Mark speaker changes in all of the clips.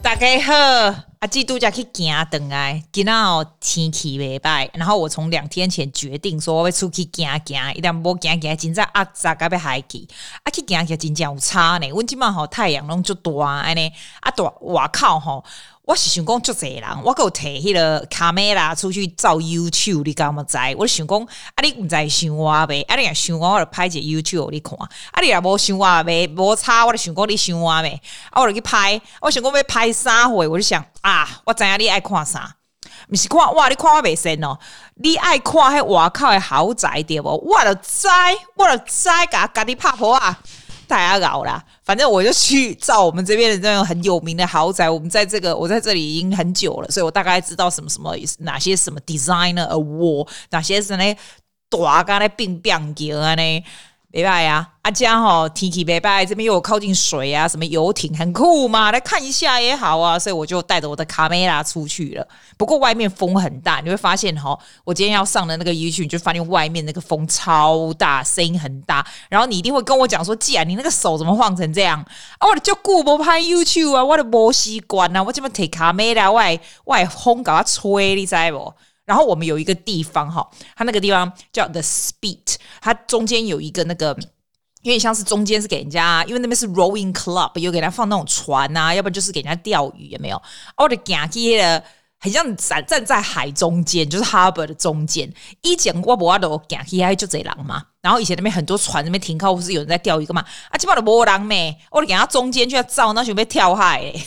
Speaker 1: 大家好，阿季度假去行登来，今仔哦天气袂歹，然后我从两天前决定说我要出去行行，一旦无行行，真在压榨甲要海去，啊去行行真正有差呢。阮即满吼太阳拢足大安尼，啊大外口吼。我是想讲足侪人，我阁有摕迄个卡梅拉出去照 YouTube，你敢毋知？我想讲，啊你毋知想我呗？啊你若想我，我就拍一个 YouTube 你看。啊你若无想我呗？无差，我就想讲你想我呗？啊我就去拍，我想讲要拍啥货？我就想啊，我知影你爱看啥？毋是看哇？你看我袂神哦？你爱看迄外口的豪宅对无？我就知，我就知，甲家己拍婆啊！大家搞啦，反正我就去造我们这边的这种很有名的豪宅。我们在这个，我在这里已经很久了，所以我大概知道什么什么哪些什么 designer award，哪些是那大咖的冰冰球啊呢。礼拜呀，阿江哈天气礼拜这边又有靠近水啊，什么游艇很酷嘛，来看一下也好啊，所以我就带着我的卡梅拉出去了。不过外面风很大，你会发现哈，我今天要上的那个 YouTube 就发现外面那个风超大，声音很大。然后你一定会跟我讲说，既然你那个手怎么晃成这样啊？我的就顾不拍 YouTube 啊，我的不习惯啊，我这么提卡梅拉外外风搞它吹，你知不？然后我们有一个地方哈，它那个地方叫 The Speed，它中间有一个那个，有点像是中间是给人家，因为那边是 Rowing Club，有给人家放那种船啊，要不然就是给人家钓鱼，有没有？我的讲起的很像站站在海中间，就是 Harbor 的中间。以前我不阿都讲起还就这样嘛。然后以前那边很多船那边停靠，不是有人在钓鱼干嘛？啊，基本上都无人咩？我的讲他中间就要照，那准备跳海、欸。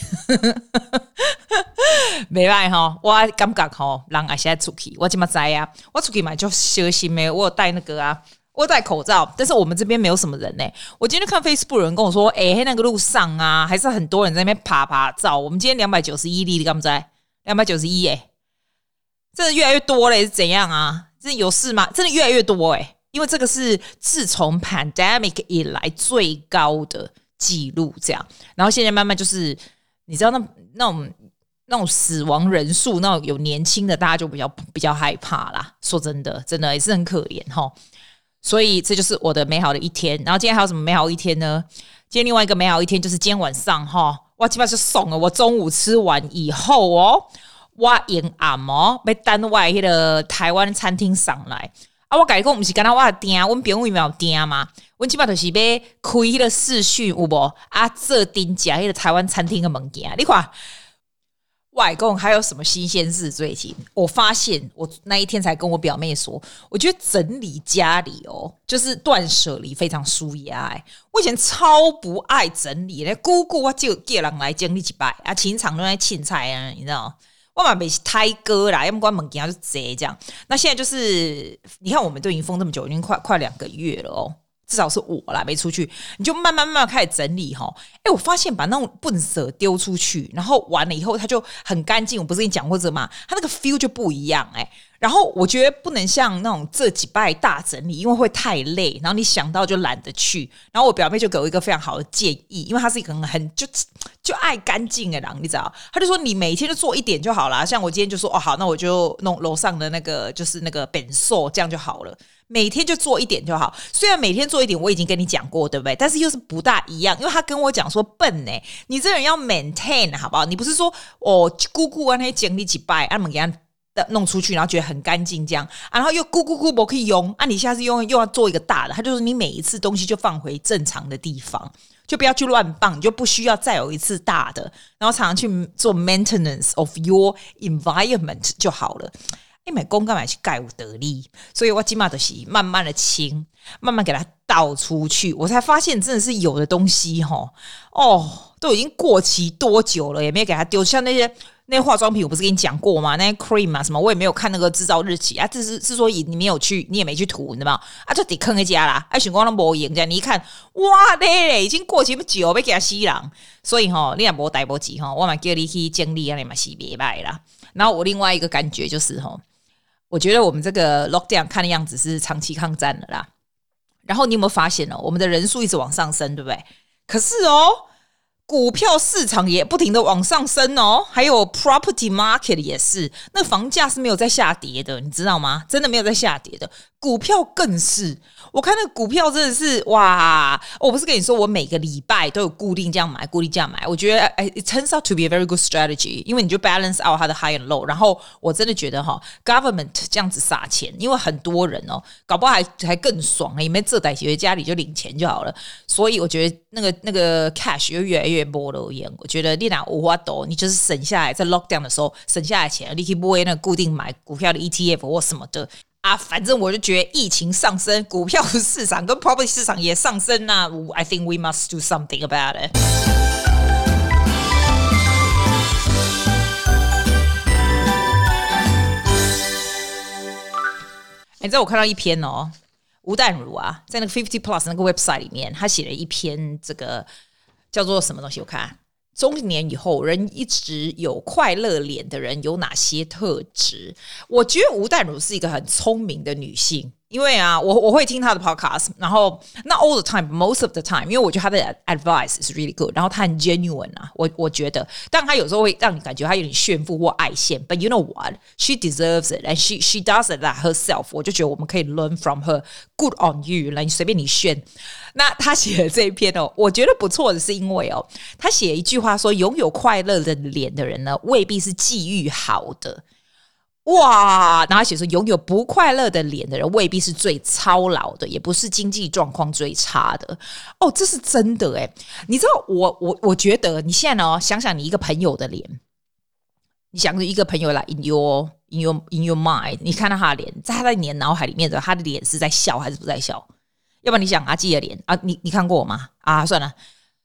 Speaker 1: 没办法哈，我感觉哈，人还是在出去。我怎么知啊？我出去嘛就小心咩？我有戴那个啊，我戴口罩。但是我们这边没有什么人呢、我今天看 Facebook 有人跟我说，哎、那个路上啊，还是很多人在那边爬爬照。我们今天两百九十一例，你敢不知？两百九十一，哎，真的越来越多了，是怎样啊？真的有事吗？真的越来越多哎、因为这个是自从 pandemic 以来最高的记录，这样。然后现在慢慢就是，你知道那那种。那种死亡人数，那种有年轻的，大家就比较比较害怕啦。说真的，真的也是很可怜哈。所以这就是我的美好的一天。然后今天还有什么美好一天呢？今天另外一个美好一天就是今天晚上齁，我起码是送了。我中午吃完以后哦，我用暗哦，被单外迄个台湾餐厅上来啊。我改讲毋是跟他我订，阮朋友有没有店嘛？阮起码就是要开迄个视讯有无啊？这顶食迄个台湾餐厅的物件，你看。外公还有什么新鲜事？最近我发现，我那一天才跟我表妹说，我觉得整理家里哦，就是断舍离非常舒压。哎，我以前超不爱整理，那姑姑我就叫人来整理几摆啊，清场都在青菜啊，你知道我嘛没胎哥啦，要么关门给他就贼这样。那现在就是，你看我们都已经封这么久，已经快快两个月了哦。至少是我啦，没出去，你就慢慢慢慢开始整理哈。哎，我发现把那种笨蛇丢出去，然后完了以后，它就很干净。我不是跟你讲过这嘛？它那个 feel 就不一样哎。然后我觉得不能像那种这几拜大整理，因为会太累，然后你想到就懒得去。然后我表妹就给我一个非常好的建议，因为她是一个很很就就爱干净的人，你知道？她就说你每天就做一点就好了。像我今天就说哦好，那我就弄楼上的那个就是那个本扫这样就好了。每天就做一点就好，虽然每天做一点，我已经跟你讲过，对不对？但是又是不大一样，因为他跟我讲说笨呢，你这人要 maintain 好不好？你不是说哦，姑姑啊那些整理几拜，啊，么给他弄出去，然后觉得很干净这样，然后又咕咕咕我可以用，啊，你下次用又要做一个大的，他就是你每一次东西就放回正常的地方，就不要去乱放，你就不需要再有一次大的，然后常常去做 maintenance of your environment 就好了。你买公干嘛去盖五得利？所以我起码都是慢慢的清，慢慢给它倒出去。我才发现真的是有的东西哈，哦，都已经过期多久了，也没给它丢。像那些那化妆品，我不是跟你讲过吗？那些 cream 啊什么，我也没有看那个制造日期啊。这是是说以你没有去，你也没去涂，你知道吗？啊，就得坑一家啦。哎，选光都没赢这样，你一看，哇嘞，已经过期不久，被给它吸了。所以哈，你也没带不及哈，我嘛叫你去经历啊，你嘛洗别卖啦。然后我另外一个感觉就是哈。我觉得我们这个 lockdown 看的样子是长期抗战的啦。然后你有没有发现哦，我们的人数一直往上升，对不对？可是哦，股票市场也不停的往上升哦，还有 property market 也是，那房价是没有在下跌的，你知道吗？真的没有在下跌的。股票更是，我看那股票真的是哇！我不是跟你说，我每个礼拜都有固定这样买，固定这样买。我觉得哎，it turns out to be a very good strategy，因为你就 balance out 它的 high and low。然后我真的觉得哈，government 这样子撒钱，因为很多人哦，搞不好还还更爽，也没这代学家里就领钱就好了。所以我觉得那个那个 cash 又越来越多了。我觉得你拿五花斗，你就是省下来在 lockdown 的时候省下来钱，你可以不会那个固定买股票的 ETF 或什么的。啊，反正我就觉得疫情上升，股票市场跟 property 市场也上升那、啊、I think we must do something about it。你知道我看到一篇哦，吴淡如啊，在那个 Fifty Plus 那个 website 里面，他写了一篇这个叫做什么东西？我看。中年以后，人一直有快乐脸的人有哪些特质？我觉得吴淡如是一个很聪明的女性。因为啊，我我会听他的 podcast，然后 not all the time，most of the time，因为我觉得他的 advice is really good，然后他很 genuine 啊，我我觉得，但他有时候会让你感觉他有点炫富或爱现，but you know what，she deserves it and she she does it that herself，我就觉得我们可以 learn from her，good on you，来，你随便你炫。那他写的这一篇哦，我觉得不错的是因为哦，他写一句话说，拥有快乐的脸的人呢，未必是际遇好的。哇！然后写说，拥有不快乐的脸的人未必是最操劳的，也不是经济状况最差的。哦，这是真的诶。你知道我我我觉得你现在呢，想想你一个朋友的脸，你想着一个朋友来 in your in your in your mind，你看到他的脸，在他的你的脑海里面的他的脸是在笑还是不在笑？要不然你想阿基的脸啊，你你看过吗？啊，算了。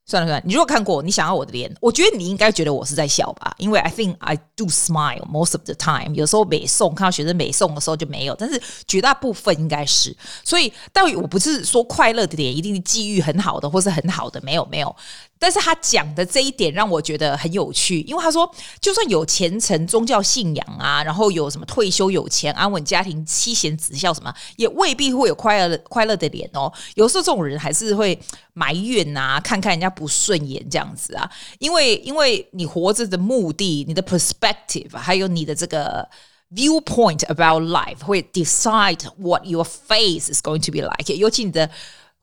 Speaker 1: 算了算了，你如果看过，你想要我的脸，我觉得你应该觉得我是在笑吧，因为 I think I do smile most of the time。有时候美颂看到学生美颂的时候就没有，但是绝大部分应该是。所以，但我不是说快乐的脸一定是际遇很好的或是很好的，没有没有。但是他讲的这一点让我觉得很有趣，因为他说，就算有虔诚宗教信仰啊，然后有什么退休有钱安稳家庭妻贤子孝什么，也未必会有快乐快乐的脸哦。有时候这种人还是会埋怨啊，看看人家不顺眼这样子啊。因为因为你活着的目的、你的 perspective，还有你的这个 viewpoint about life，会 decide what your face is going to be like。尤其你的。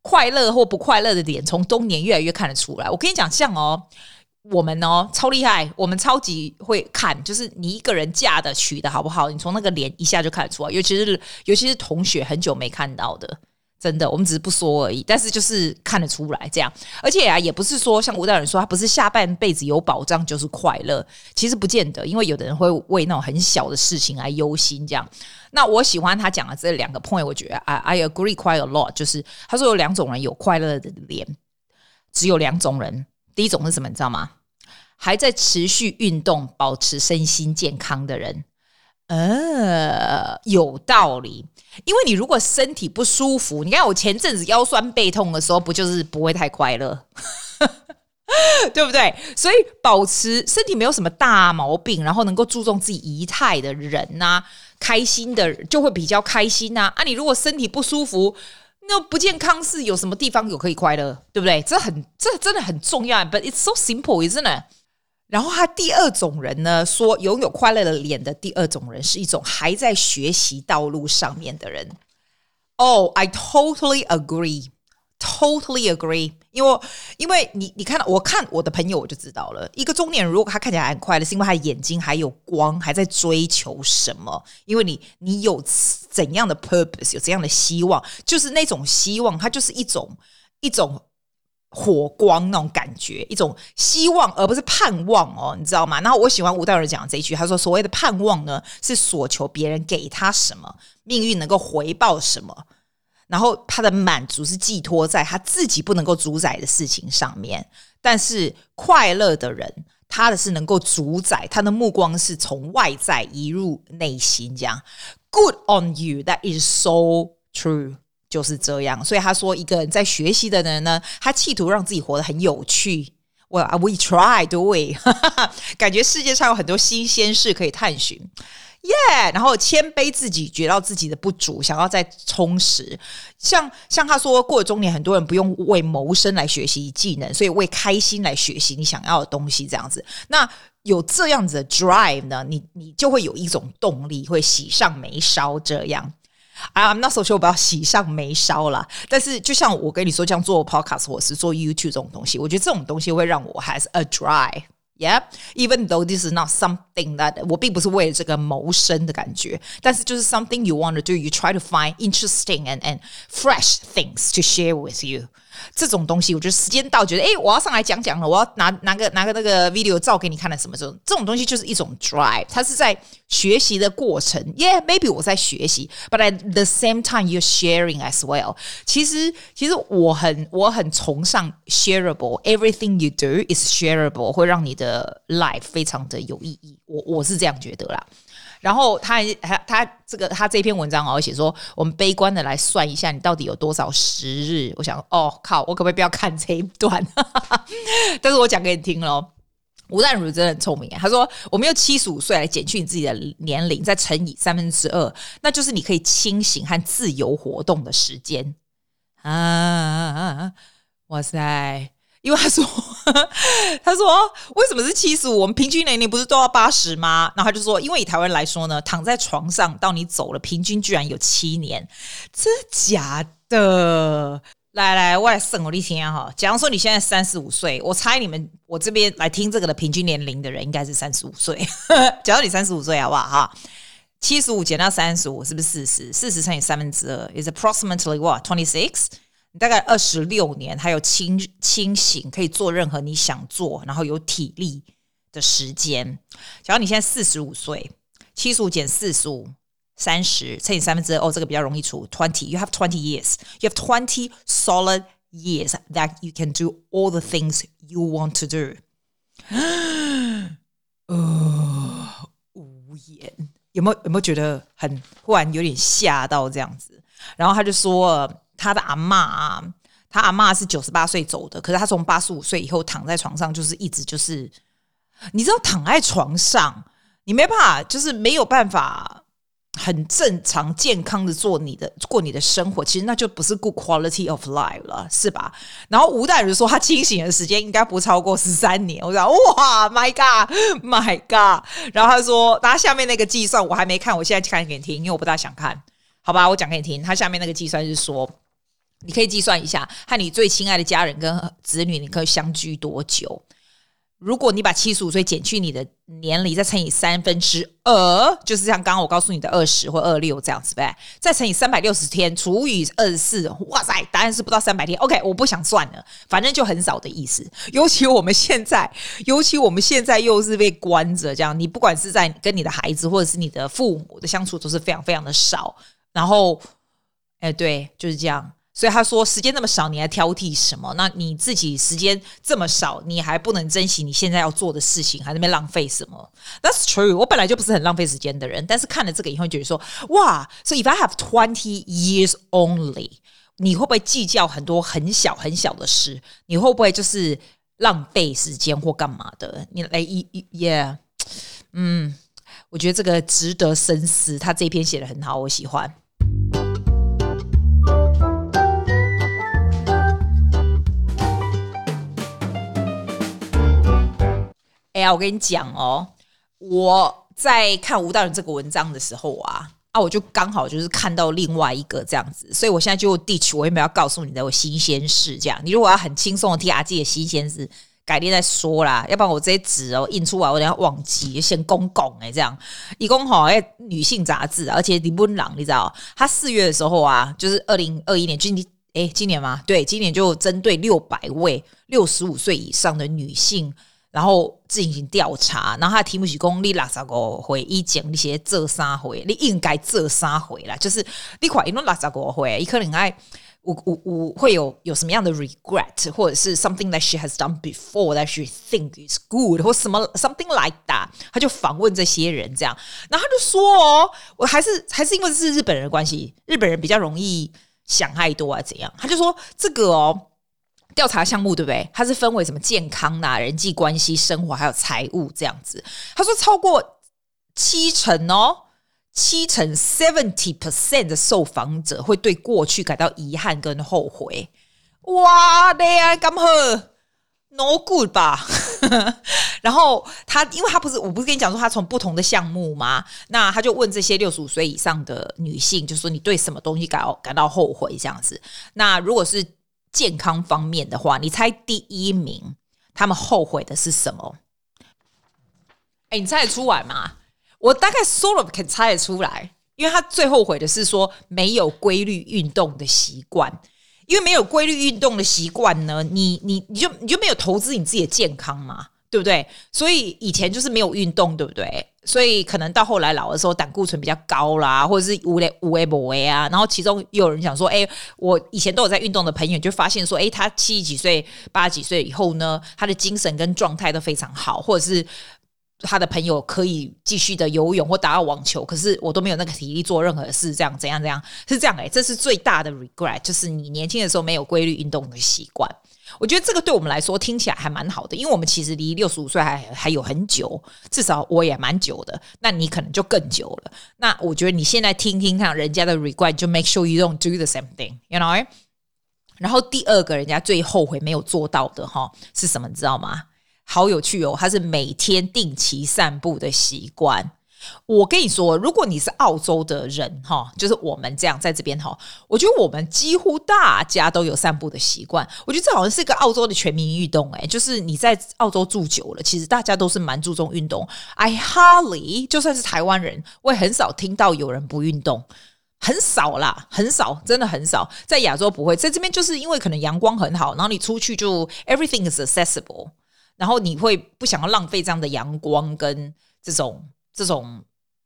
Speaker 1: 快乐或不快乐的脸，从中年越来越看得出来。我跟你讲，像哦，我们哦超厉害，我们超级会看，就是你一个人嫁的娶的好不好，你从那个脸一下就看得出来。尤其是尤其是同学很久没看到的。真的，我们只是不说而已，但是就是看得出来这样。而且啊，也不是说像吴大人说，他不是下半辈子有保障就是快乐，其实不见得，因为有的人会为那种很小的事情来忧心这样。那我喜欢他讲的这两个 point，我觉得 I I agree quite a lot，就是他说有两种人有快乐的脸，只有两种人，第一种是什么，你知道吗？还在持续运动、保持身心健康的人。呃，有道理。因为你如果身体不舒服，你看我前阵子腰酸背痛的时候，不就是不会太快乐，对不对？所以保持身体没有什么大毛病，然后能够注重自己仪态的人呐、开心的就会比较开心呐。啊，你如果身体不舒服，那不健康是有什么地方有可以快乐，对不对？这很这真的很重要。But it's so simple，isn't it？然后他第二种人呢，说拥有快乐的脸的第二种人是一种还在学习道路上面的人。Oh, I totally agree, totally agree。因为因为你你看到我看我的朋友我就知道了，一个中年人如果他看起来很快乐，是因为他眼睛还有光，还在追求什么？因为你你有怎样的 purpose，有怎样的希望，就是那种希望，它就是一种一种。火光那种感觉，一种希望，而不是盼望哦，你知道吗？然后我喜欢吴道人讲的这一句，他说：“所谓的盼望呢，是所求别人给他什么，命运能够回报什么，然后他的满足是寄托在他自己不能够主宰的事情上面。但是快乐的人，他的是能够主宰，他的目光是从外在移入内心，这样。Good on you, that is so true。”就是这样，所以他说，一个人在学习的人呢，他企图让自己活得很有趣。Well, we try, do we？感觉世界上有很多新鲜事可以探寻。Yeah，然后谦卑自己，觉到自己的不足，想要再充实。像像他说，过了中年，很多人不用为谋生来学习技能，所以为开心来学习你想要的东西。这样子，那有这样子的 drive 呢，你你就会有一种动力，会喜上眉梢这样。I'm not so sure 我不要喜上眉梢啦。但是就像我跟你说，这样做 podcast 或是做 YouTube 这种东西，我觉得这种东西会让我 has a drive。Yeah, even though this is not something that 我并不是为了这个谋生的感觉，但是就是 something you want to do, you try to find interesting and and fresh things to share with you。 这种东西，我觉得时间到，觉得诶，我要上来讲讲了，我要拿拿个拿个那个 video 照给你看了什么这种这种东西，就是一种 drive，它是在学习的过程。Yeah，maybe 我在学习，but at the same time you're sharing as well。其实其实我很我很崇尚 shareable，everything you do is shareable，会让你的 life 非常的有意义。我我是这样觉得啦。然后他还他这个他这篇文章哦，写说我们悲观的来算一下，你到底有多少时日？我想，哦靠，我可不可以不要看这一段？但是我讲给你听喽。吴淡如真的很聪明，他说我们用七十五岁来减去你自己的年龄，再乘以三分之二，那就是你可以清醒和自由活动的时间啊！哇塞！因为他说，他说为什么是七十五？我们平均年龄不是都要八十吗？然后他就说，因为以台湾来说呢，躺在床上到你走了，平均居然有七年，真假的？来来，我来算我的天哈！假如说你现在三十五岁，我猜你们我这边来听这个的平均年龄的人应该是三十五岁。假如你三十五岁好不好？哈，七十五减到三十五是不是四十？四十乘以三分之二，is approximately what twenty six？你大概二十六年，还有清清醒，可以做任何你想做，然后有体力的时间。假如你现在四十五岁，七十五减四十五，三十乘以三分之二，哦，这个比较容易除。Twenty, you have twenty years. You have twenty solid years that you can do all the things you want to do. 呃，无言，有没有有没有觉得很忽然有点吓到这样子？然后他就说。他的阿嬷啊，他阿嬷是九十八岁走的，可是他从八十五岁以后躺在床上，就是一直就是，你知道躺在床上，你没办法，就是没有办法很正常健康的做你的过你的生活，其实那就不是 good quality of life 了，是吧？然后吴淡如说他清醒的时间应该不超过十三年，我说哇，my god，my god，然后他说，他下面那个计算我还没看，我现在看给你听，因为我不大想看，好吧？我讲给你听，他下面那个计算是说。你可以计算一下，和你最亲爱的家人跟子女，你可以相聚多久？如果你把七十五岁减去你的年龄，再乘以三分之二，就是像刚刚我告诉你的二十或二六这样子呗，再乘以三百六十天除以二十四，哇塞，答案是不到三百天。OK，我不想算了，反正就很少的意思。尤其我们现在，尤其我们现在又是被关着，这样你不管是在跟你的孩子或者是你的父母的相处，都是非常非常的少。然后，哎，对，就是这样。所以他说，时间那么少，你还挑剔什么？那你自己时间这么少，你还不能珍惜你现在要做的事情，还在那边浪费什么？That's true。我本来就不是很浪费时间的人，但是看了这个以后，觉得说，哇，So if I have twenty years only，你会不会计较很多很小很小的事？你会不会就是浪费时间或干嘛的？你来一一，Yeah，嗯，我觉得这个值得深思。他这篇写得很好，我喜欢。哎呀，我跟你讲哦，我在看吴大人这个文章的时候啊，啊，我就刚好就是看到另外一个这样子，所以我现在就 ditch，我也没有要告诉你的我新鲜事。这样，你如果要很轻松的听阿基的新鲜事，改天再说啦，要不然我这些纸哦印出来，我等下忘记，先公公哎，这样一共好哎，女性杂志，而且李文朗，你知道，他四月的时候啊，就是二零二一年，今年哎，今年吗？对，今年就针对六百位六十五岁以上的女性。然后进行调查，然后他题目是讲你六十五岁以前你写这三回，你应该这三回啦，就是你快因为六十五岁，你可能爱我我我会有有什么样的 regret，或者是 something that she has done before that she think is good，或什么 something like that，他就访问这些人这样，然后他就说哦，我还是还是因为是日本人的关系，日本人比较容易想太多啊怎样，他就说这个哦。调查项目对不对？它是分为什么健康呐、人际关系、生活还有财务这样子。他说超过七成哦，七成 seventy percent 的受访者会对过去感到遗憾跟后悔。哇，对啊，咁好，No good 吧？然后他，因为他不是，我不是跟你讲说他从不同的项目吗？那他就问这些六十五岁以上的女性，就说你对什么东西感到感到后悔这样子。那如果是健康方面的话，你猜第一名他们后悔的是什么？哎，你猜得出来吗？我大概 sort of 可以猜得出来，因为他最后悔的是说没有规律运动的习惯。因为没有规律运动的习惯呢，你你你就你就没有投资你自己的健康嘛，对不对？所以以前就是没有运动，对不对？所以可能到后来老的时候胆固醇比较高啦，或者是无雷无为不为啊。然后其中有人讲说，哎，我以前都有在运动的朋友就发现说，哎，他七十几岁、八十几岁以后呢，他的精神跟状态都非常好，或者是。他的朋友可以继续的游泳或打到网球，可是我都没有那个体力做任何事，这样怎样怎样是这样诶、欸，这是最大的 regret，就是你年轻的时候没有规律运动的习惯。我觉得这个对我们来说听起来还蛮好的，因为我们其实离六十五岁还还有很久，至少我也蛮久的，那你可能就更久了。那我觉得你现在听听看人家的 regret，就 make sure you don't do the same thing，you know？然后第二个人家最后悔没有做到的哈是什么？你知道吗？好有趣哦，他是每天定期散步的习惯。我跟你说，如果你是澳洲的人哈，就是我们这样在这边哈，我觉得我们几乎大家都有散步的习惯。我觉得这好像是一个澳洲的全民运动诶，就是你在澳洲住久了，其实大家都是蛮注重运动。I hardly 就算是台湾人，我也很少听到有人不运动，很少啦，很少，真的很少。在亚洲不会，在这边就是因为可能阳光很好，然后你出去就 everything is accessible。然后你会不想要浪费这样的阳光跟这种这种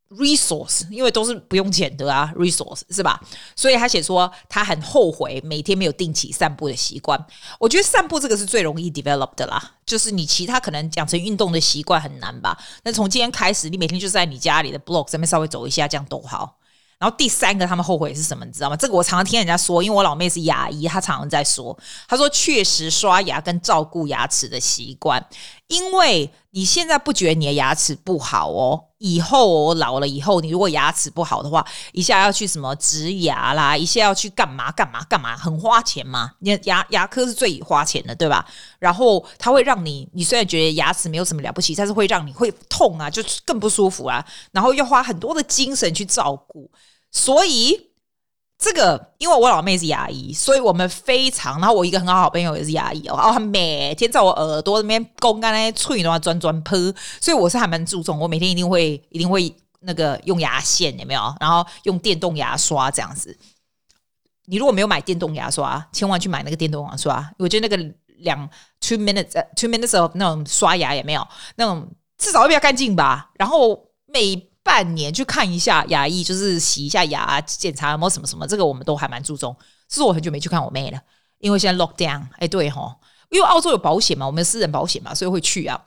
Speaker 1: resource，因为都是不用钱的啊，resource 是吧？所以他写说他很后悔每天没有定期散步的习惯。我觉得散步这个是最容易 develop 的啦，就是你其他可能养成运动的习惯很难吧？那从今天开始，你每天就在你家里的 block 上面稍微走一下，这样都好。然后第三个他们后悔是什么？你知道吗？这个我常常听人家说，因为我老妹是牙医，她常常在说，她说确实刷牙跟照顾牙齿的习惯，因为你现在不觉得你的牙齿不好哦，以后我老了以后，你如果牙齿不好的话，一下要去什么植牙啦，一下要去干嘛干嘛干嘛，很花钱嘛。你牙牙科是最花钱的，对吧？然后它会让你，你虽然觉得牙齿没有什么了不起，但是会让你会痛啊，就更不舒服啊，然后要花很多的精神去照顾。所以这个，因为我老妹是牙医，所以我们非常。然后我一个很好好朋友也是牙医哦，然后他每天在我耳朵那边公干那些脆的话转转喷，所以我是还蛮注重，我每天一定会一定会那个用牙线有没有？然后用电动牙刷这样子。你如果没有买电动牙刷，千万去买那个电动牙刷。我觉得那个两 two minutes two minutes of 那种刷牙也没有那种至少会比较干净吧。然后每半年去看一下牙医，就是洗一下牙，检查有没有什么什么，这个我们都还蛮注重。是我很久没去看我妹了，因为现在 lock down。哎，对齁，因为澳洲有保险嘛，我们私人保险嘛，所以会去啊，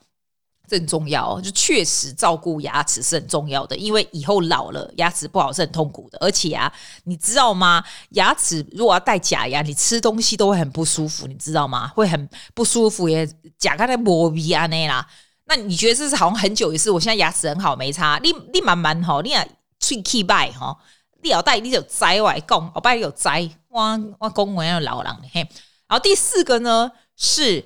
Speaker 1: 这很重要。就确实照顾牙齿是很重要的，因为以后老了牙齿不好是很痛苦的。而且啊，你知道吗？牙齿如果要戴假牙，你吃东西都会很不舒服，你知道吗？会很不舒服，也假刚才磨鼻啊那啦。那你觉得这是好像很久一次？我现在牙齿很好，没差。你你慢慢吼，你啊喙齿白吼，你要带你就摘外讲，我拜你有摘，我我讲我要老人嘿。然后第四个呢是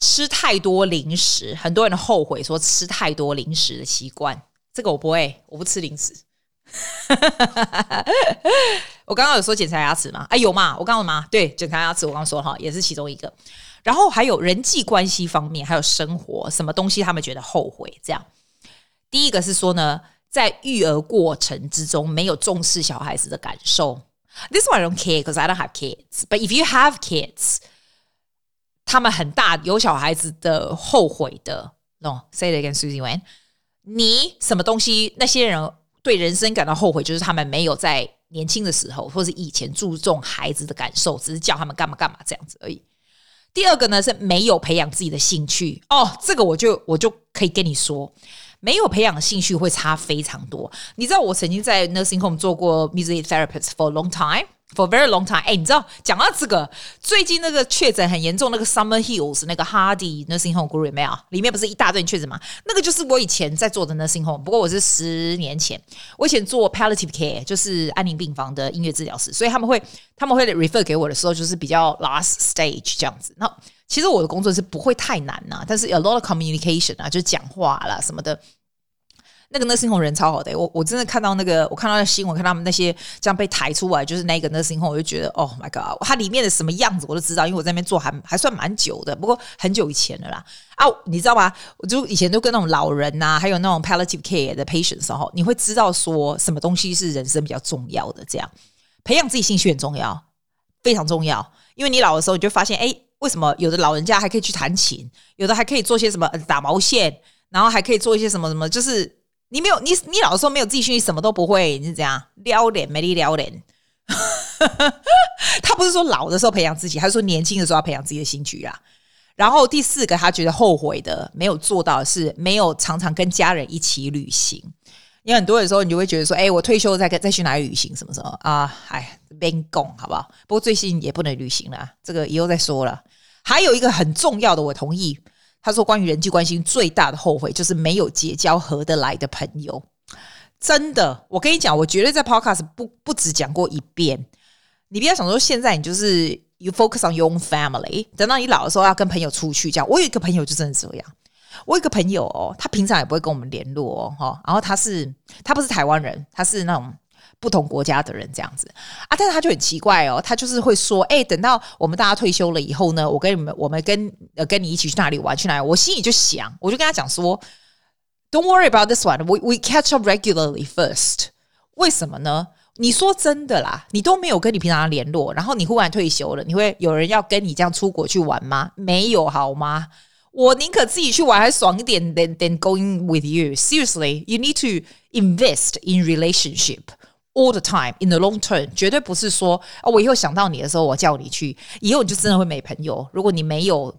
Speaker 1: 吃太多零食，很多人后悔说吃太多零食的习惯。这个我不会，我不吃零食。我刚刚有说检查牙齿吗？哎，有嘛？我刚刚吗？对，检查牙齿，我刚刚说哈，也是其中一个。然后还有人际关系方面，还有生活什么东西，他们觉得后悔。这样，第一个是说呢，在育儿过程之中没有重视小孩子的感受。This one I don't care because I don't have kids. But if you have kids，他们很大有小孩子的后悔的。No，say it again, Susie Wen。你什么东西？那些人对人生感到后悔，就是他们没有在年轻的时候或是以前注重孩子的感受，只是叫他们干嘛干嘛这样子而已。第二个呢是没有培养自己的兴趣哦，这个我就我就可以跟你说，没有培养兴趣会差非常多。你知道我曾经在 nursing home 做过 music therapist for a long time，For very long time，哎，你知道讲到这个，最近那个确诊很严重，那个 Summer Hills 那个 Hardy Nursing Home Group 没有？里面不是一大堆确诊吗？那个就是我以前在做的 Nursing Home，不过我是十年前，我以前做 Palliative Care，就是安宁病房的音乐治疗师，所以他们会他们会 refer 给我的时候，就是比较 last stage 这样子。那其实我的工作是不会太难呐、但是 a lot of communication 啊，就讲话啦什么的。那个 nursing home 人超好的，我我真的看到那个，我看到那新闻，看他们那些这样被抬出来，就是那个 nursing home，我就觉得，Oh my god，它里面的什么样子我都知道，因为我在那边做还还算蛮久的，不过很久以前了啦。啊，你知道吗？我就以前都跟那种老人呐、啊，还有那种 palliative care 的 patients 时候，你会知道说什么东西是人生比较重要的，这样培养自己兴趣很重要，非常重要，因为你老的时候，你就发现，哎，为什么有的老人家还可以去弹琴，有的还可以做些什么打毛线，然后还可以做一些什么什么，就是。你没有你你老说没有自己兴趣，什么都不会，你是怎样撩脸没力撩脸。他不是说老的时候培养自己，他是说年轻的时候要培养自己的兴趣啦。然后第四个他觉得后悔的没有做到是没有常常跟家人一起旅行。因为很多的时候你就会觉得说，哎，我退休再再去哪里旅行什么什么啊？哎，边讲好不好？不过最近也不能旅行了，这个以后再说了。还有一个很重要的，我同意。他说：“关于人际关系最大的后悔，就是没有结交合得来的朋友。真的，我跟你讲，我绝对在 Podcast 不不止讲过一遍。你不要想说现在你就是 you focus on your own family，等到你老的时候要跟朋友出去，这样。我有一个朋友就真的这样。我有一个朋友哦，他平常也不会跟我们联络哦，然后他是他不是台湾人，他是那种。”不同国家的人这样子啊，但是他就很奇怪哦，他就是会说，哎，等到我们大家退休了以后呢，我跟你们，我们跟呃跟你一起去哪里玩去哪里？我心里就想，我就跟他讲说，Don't worry about this one，we we catch up regularly first。为什么呢？你说真的啦，你都没有跟你平常联络，然后你忽然退休了，你会有人要跟你这样出国去玩吗？没有好吗？我宁可自己去玩还爽一点，than than going with you。Seriously，you need to invest in relationship。All the time in the long term，绝对不是说哦，我以后想到你的时候，我叫你去，以后你就真的会没朋友。如果你没有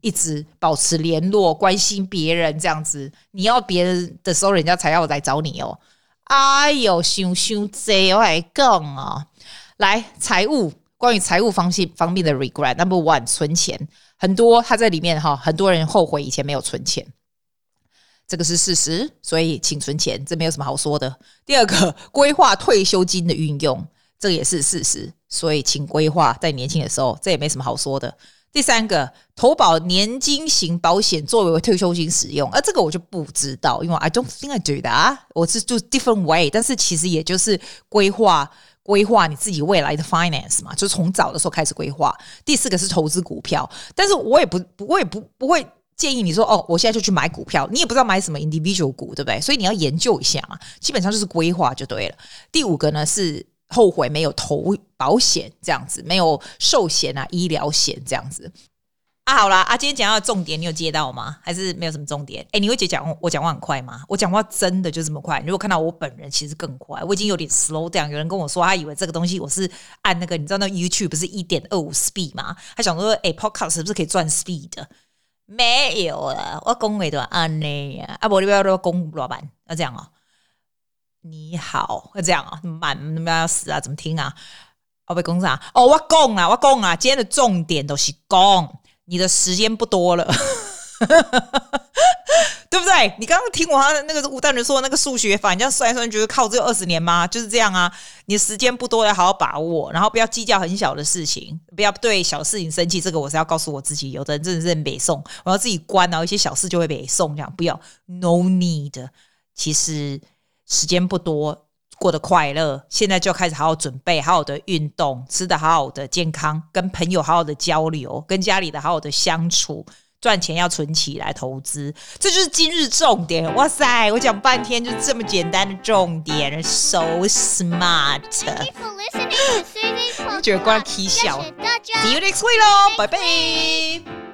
Speaker 1: 一直保持联络、关心别人这样子，你要别人的时候，人家才要来找你哦。哎呦，想想这我还讲啊，来财务，关于财务方面方面的 regret，number one，存钱很多，他在里面哈，很多人后悔以前没有存钱。这个是事实，所以请存钱，这没有什么好说的。第二个，规划退休金的运用，这也是事实，所以请规划在年轻的时候，这也没什么好说的。第三个，投保年金型保险作为退休金使用，而这个我就不知道，因为 I don't think I do that，我是 do different way，但是其实也就是规划规划你自己未来的 finance 嘛，就是从早的时候开始规划。第四个是投资股票，但是我也不，我也不不会。建议你说哦，我现在就去买股票，你也不知道买什么 individual 股，对不对？所以你要研究一下嘛。基本上就是规划就对了。第五个呢是后悔没有投保险，这样子没有寿险啊、医疗险这样子啊。好啦，啊，今天讲到的重点，你有接到吗？还是没有什么重点？哎，你会觉得讲我讲话很快吗？我讲话真的就这么快？如果看到我本人，其实更快。我已经有点 slow down。有人跟我说，他以为这个东西我是按那个，你知道那 YouTube 不是一点二五 speed 吗？他想说，哎，Podcast 是不是可以赚 speed？没有啊，我讲话都安尼啊，啊，无你不要说讲老板，要这样哦。你好，要这样啊，慢，你们要死啊？怎么听啊？我被讲啥？哦，我讲啊，我讲啊，今天的重点都是讲，你的时间不多了。对？你刚刚听我那个吴大人说那个数学法，你这样算一算，觉得靠这二十年吗？就是这样啊。你时间不多，要好好把握，然后不要计较很小的事情，不要对小事情生气。这个我是要告诉我自己，有的人真的是北宋，我要自己关，然后一些小事就会北宋这样。不要，no need。其实时间不多，过得快乐，现在就开始好好准备，好好的运动，吃得好好的健康，跟朋友好好的交流，跟家里的好好的相处。赚钱要存起来投资，这就是今日重点。哇塞，我讲半天就是这么简单的重点，so smart。我觉得光 K 笑？See you next week 喽，拜拜。